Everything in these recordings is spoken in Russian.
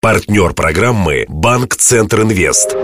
Партнер программы «Банк Центр Инвест».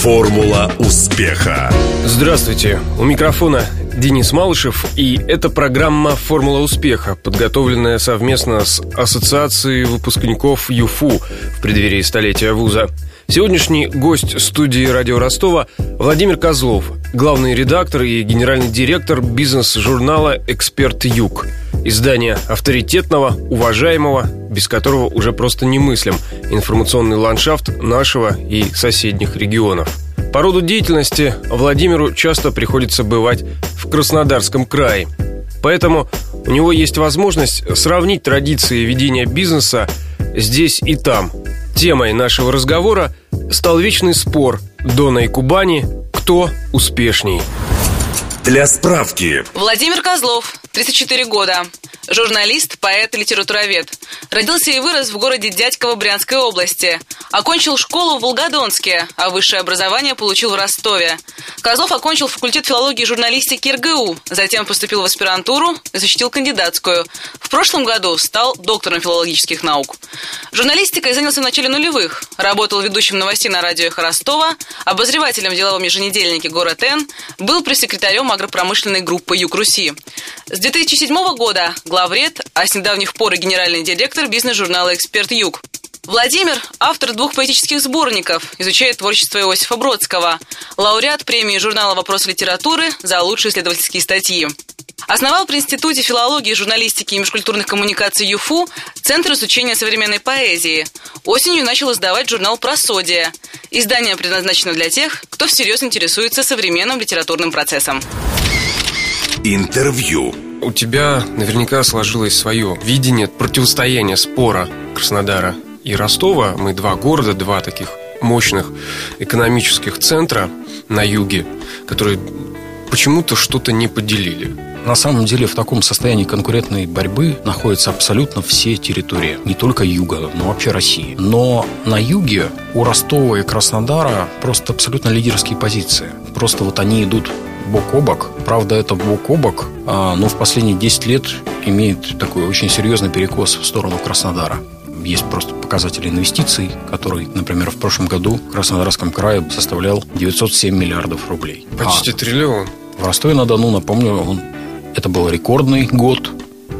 Формула успеха. Здравствуйте. У микрофона Денис Малышев, и это программа «Формула успеха», подготовленная совместно с Ассоциацией выпускников ЮФУ в преддверии столетия вуза. Сегодняшний гость студии «Радио Ростова» Владимир Козлов, главный редактор и генеральный директор бизнес-журнала «Эксперт Юг». Издание авторитетного, уважаемого, без которого уже просто немыслим информационный ландшафт нашего и соседних регионов. По роду деятельности Владимиру часто приходится бывать в Краснодарском крае. Поэтому у него есть возможность сравнить традиции ведения бизнеса здесь и там. Темой нашего разговора стал вечный спор Дона и Кубани «Кто успешней?». Для справки. Владимир Козлов, 34 года. Журналист, поэт и литературовед. Родился и вырос в городе Дядьково Брянской области. Окончил школу в Волгодонске, а высшее образование получил в Ростове. Козлов окончил факультет филологии и журналистики РГУ, затем поступил в аспирантуру и защитил кандидатскую. В прошлом году стал доктором филологических наук. Журналистикой занялся в начале нулевых. Работал ведущим новостей на радио «Эхо Ростова», обозревателем в деловом еженедельнике «Город Н», был пресс-секретарем агропромышленной группы «Юг Руси». С 2007 года главред, а с недавних пор и генеральный директор бизнес-журнала «Эксперт Юг». Владимир – автор двух поэтических сборников, изучает творчество Иосифа Бродского, лауреат премии журнала «Вопрос литературы» за лучшие исследовательские статьи. Основал при Институте филологии, журналистики и межкультурных коммуникаций ЮФУ Центр изучения современной поэзии. Осенью начал издавать журнал «Просодия». Издание предназначено для тех, кто всерьез интересуется современным литературным процессом. Интервью. У тебя наверняка сложилось свое видение противостояния спора Краснодара и Ростова. Мы два города, два таких мощных экономических центра на юге, которые почему-то что-то не поделили. На самом деле в таком состоянии конкурентной борьбы находятся абсолютно все территории, не только юга, но вообще России. Но на юге у Ростова и Краснодара просто абсолютно лидерские позиции. Просто вот они идут бок о бок. Правда, это бок о бок, а, но в последние 10 лет имеет такой очень серьезный перекос в сторону Краснодара. Есть просто показатели инвестиций, который, например, в прошлом году в Краснодарском крае составлял 907 миллиардов рублей. Почти а триллион. В Ростове-на-Дону, напомню, он, это был рекордный год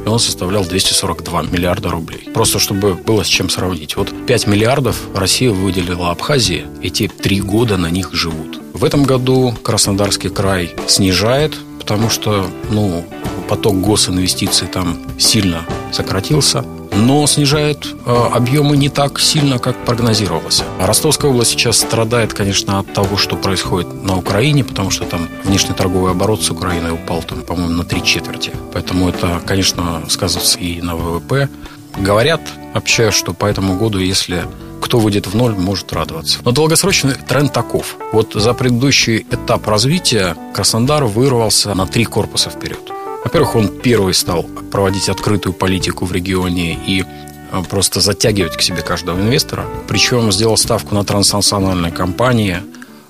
и он составлял 242 миллиарда рублей. Просто чтобы было с чем сравнить. Вот 5 миллиардов Россия выделила Абхазии, и те три года на них живут. В этом году Краснодарский край снижает, потому что ну, поток госинвестиций там сильно сократился но снижает э, объемы не так сильно, как прогнозировалось. Ростовская область сейчас страдает, конечно, от того, что происходит на Украине, потому что там внешний торговый оборот с Украиной упал, там, по-моему, на три четверти. Поэтому это, конечно, сказывается и на ВВП. Говорят вообще, что по этому году, если кто выйдет в ноль, может радоваться. Но долгосрочный тренд таков. Вот за предыдущий этап развития Краснодар вырвался на три корпуса вперед. Во-первых, он первый стал проводить открытую политику в регионе и э, просто затягивать к себе каждого инвестора. Причем сделал ставку на транснациональные компании.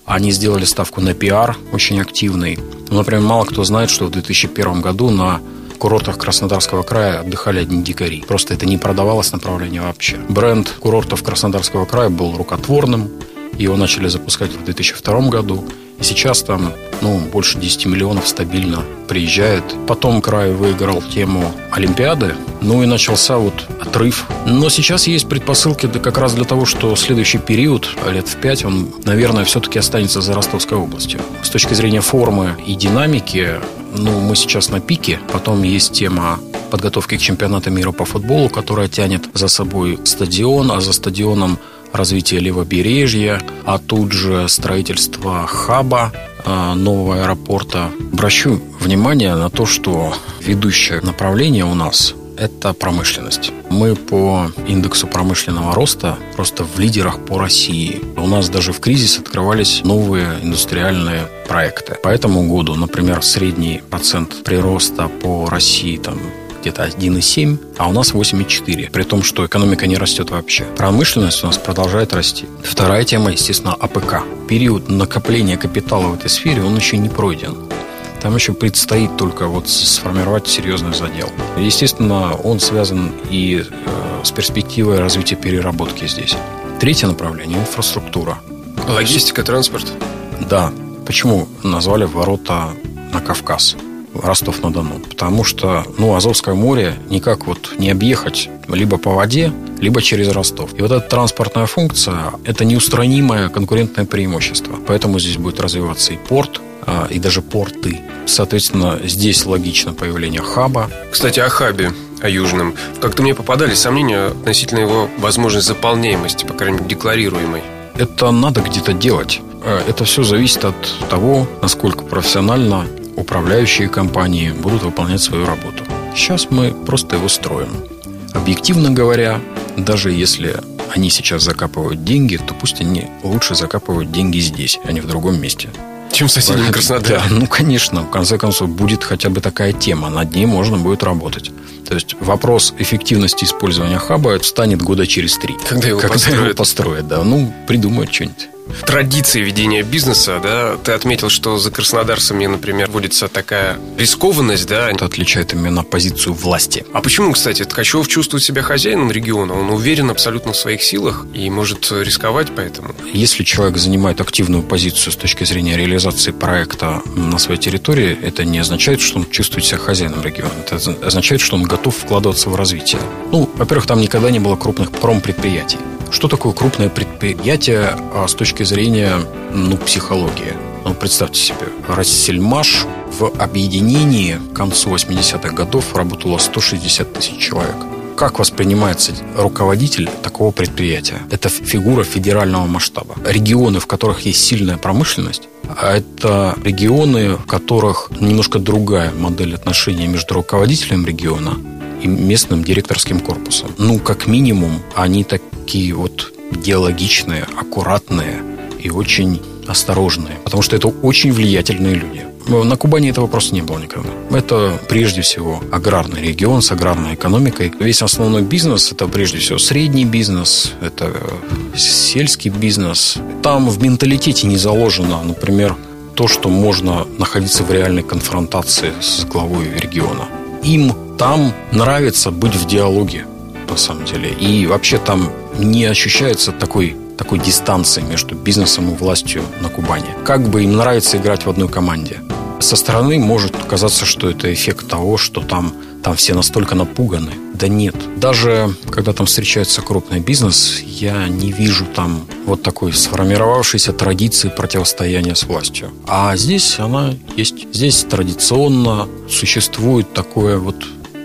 Они сделали ставку на пиар очень активный. Ну, например, мало кто знает, что в 2001 году на курортах Краснодарского края отдыхали одни дикари. Просто это не продавалось направление вообще. Бренд курортов Краснодарского края был рукотворным. Его начали запускать в 2002 году. И сейчас там ну, больше 10 миллионов стабильно приезжает. Потом край выиграл тему Олимпиады. Ну и начался вот отрыв. Но сейчас есть предпосылки да, как раз для того, что следующий период, лет в 5, он, наверное, все-таки останется за Ростовской областью. С точки зрения формы и динамики, ну, мы сейчас на пике. Потом есть тема подготовки к чемпионату мира по футболу, которая тянет за собой стадион, а за стадионом развитие левобережья, а тут же строительство хаба а, нового аэропорта. Обращу внимание на то, что ведущее направление у нас это промышленность. Мы по индексу промышленного роста просто в лидерах по России. У нас даже в кризис открывались новые индустриальные проекты. По этому году, например, средний процент прироста по России там где-то 1,7, а у нас 8,4, при том, что экономика не растет вообще. Промышленность у нас продолжает расти. Вторая тема, естественно, АПК. Период накопления капитала в этой сфере, он еще не пройден. Там еще предстоит только вот сформировать серьезный задел. Естественно, он связан и э, с перспективой развития переработки здесь. Третье направление – инфраструктура. Логистика, транспорт? Да. Почему назвали ворота на Кавказ? Ростов-на-Дону. Потому что, ну, Азовское море никак вот не объехать либо по воде, либо через Ростов. И вот эта транспортная функция – это неустранимое конкурентное преимущество. Поэтому здесь будет развиваться и порт, а, и даже порты. Соответственно, здесь логично появление хаба. Кстати, о хабе о Южном. Как-то мне попадались сомнения относительно его возможной заполняемости, по крайней мере, декларируемой. Это надо где-то делать. А, это все зависит от того, насколько профессионально управляющие компании будут выполнять свою работу. Сейчас мы просто его строим. Объективно говоря, даже если они сейчас закапывают деньги, то пусть они лучше закапывают деньги здесь, а не в другом месте. Чем в соседнем Краснодаре. Да, ну, конечно, в конце концов, будет хотя бы такая тема, над ней можно будет работать. То есть вопрос эффективности использования хаба станет года через три. Когда его Когда построят. его построят, да. Ну, придумают что-нибудь традиции ведения бизнеса, да, ты отметил, что за краснодарцами, например, вводится такая рискованность, да. Это отличает именно позицию власти. А почему, кстати, Ткачев чувствует себя хозяином региона? Он уверен абсолютно в своих силах и может рисковать поэтому? Если человек занимает активную позицию с точки зрения реализации проекта на своей территории, это не означает, что он чувствует себя хозяином региона. Это означает, что он готов вкладываться в развитие. Ну, во-первых, там никогда не было крупных промпредприятий. Что такое крупное предприятие а, с точки зрения ну, психологии? Ну, представьте себе, Рассельмаш в объединении к концу 80-х годов работало 160 тысяч человек. Как воспринимается руководитель такого предприятия? Это фигура федерального масштаба. Регионы, в которых есть сильная промышленность, а это регионы, в которых немножко другая модель отношений между руководителем региона и местным директорским корпусом. Ну, как минимум, они такие вот диалогичные, аккуратные и очень осторожные, потому что это очень влиятельные люди. На Кубани этого просто не было никогда. Это прежде всего аграрный регион с аграрной экономикой. Весь основной бизнес это прежде всего средний бизнес, это сельский бизнес. Там в менталитете не заложено, например, то, что можно находиться в реальной конфронтации с главой региона. Им там нравится быть в диалоге, на самом деле. И вообще там не ощущается такой такой дистанции между бизнесом и властью на Кубани. Как бы им нравится играть в одной команде. Со стороны может казаться, что это эффект того, что там, там все настолько напуганы. Да нет. Даже когда там встречается крупный бизнес, я не вижу там вот такой сформировавшейся традиции противостояния с властью. А здесь она есть. Здесь традиционно существует такое вот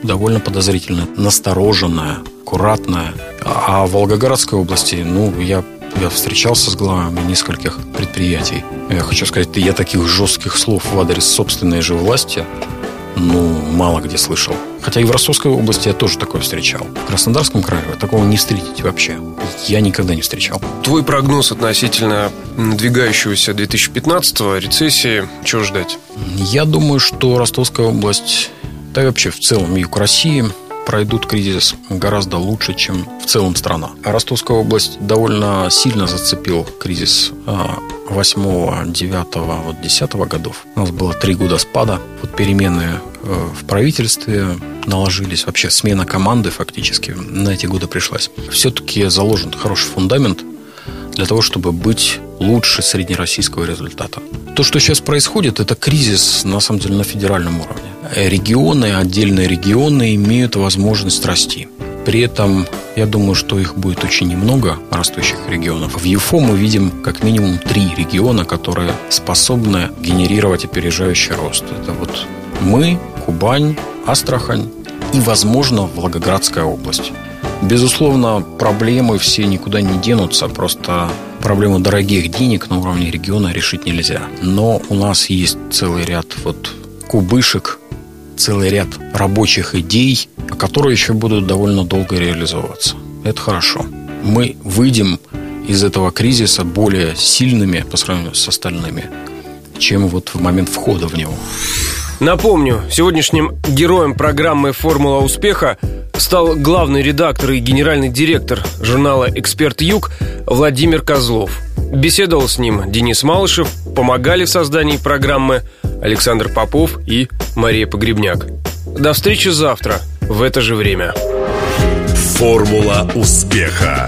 довольно подозрительное, настороженное, аккуратное. А в Волгоградской области, ну, я я встречался с главами нескольких предприятий. Я хочу сказать, я таких жестких слов в адрес собственной же власти, ну, мало где слышал. Хотя и в Ростовской области я тоже такое встречал. В Краснодарском крае такого не встретите вообще. Я никогда не встречал. Твой прогноз относительно надвигающегося 2015-го рецессии, чего ждать? Я думаю, что Ростовская область, да и вообще в целом юг России – пройдут кризис гораздо лучше, чем в целом страна. А Ростовская область довольно сильно зацепил кризис 8, 9, вот 10 годов. У нас было три года спада. Вот перемены э, в правительстве наложились. Вообще смена команды фактически на эти годы пришлась. Все-таки заложен хороший фундамент для того, чтобы быть лучше среднероссийского результата. То, что сейчас происходит, это кризис, на самом деле, на федеральном уровне. Регионы, отдельные регионы имеют возможность расти. При этом, я думаю, что их будет очень немного, растущих регионов. В ЮФО мы видим как минимум три региона, которые способны генерировать опережающий рост. Это вот мы, Кубань, Астрахань и, возможно, Волгоградская область. Безусловно, проблемы все никуда не денутся, просто проблему дорогих денег на уровне региона решить нельзя. Но у нас есть целый ряд вот кубышек, целый ряд рабочих идей, которые еще будут довольно долго реализовываться. Это хорошо. Мы выйдем из этого кризиса более сильными по сравнению с остальными, чем вот в момент входа в него. Напомню, сегодняшним героем программы «Формула успеха» стал главный редактор и генеральный директор журнала «Эксперт Юг» Владимир Козлов. Беседовал с ним Денис Малышев. Помогали в создании программы Александр Попов и Мария Погребняк. До встречи завтра в это же время. Формула успеха.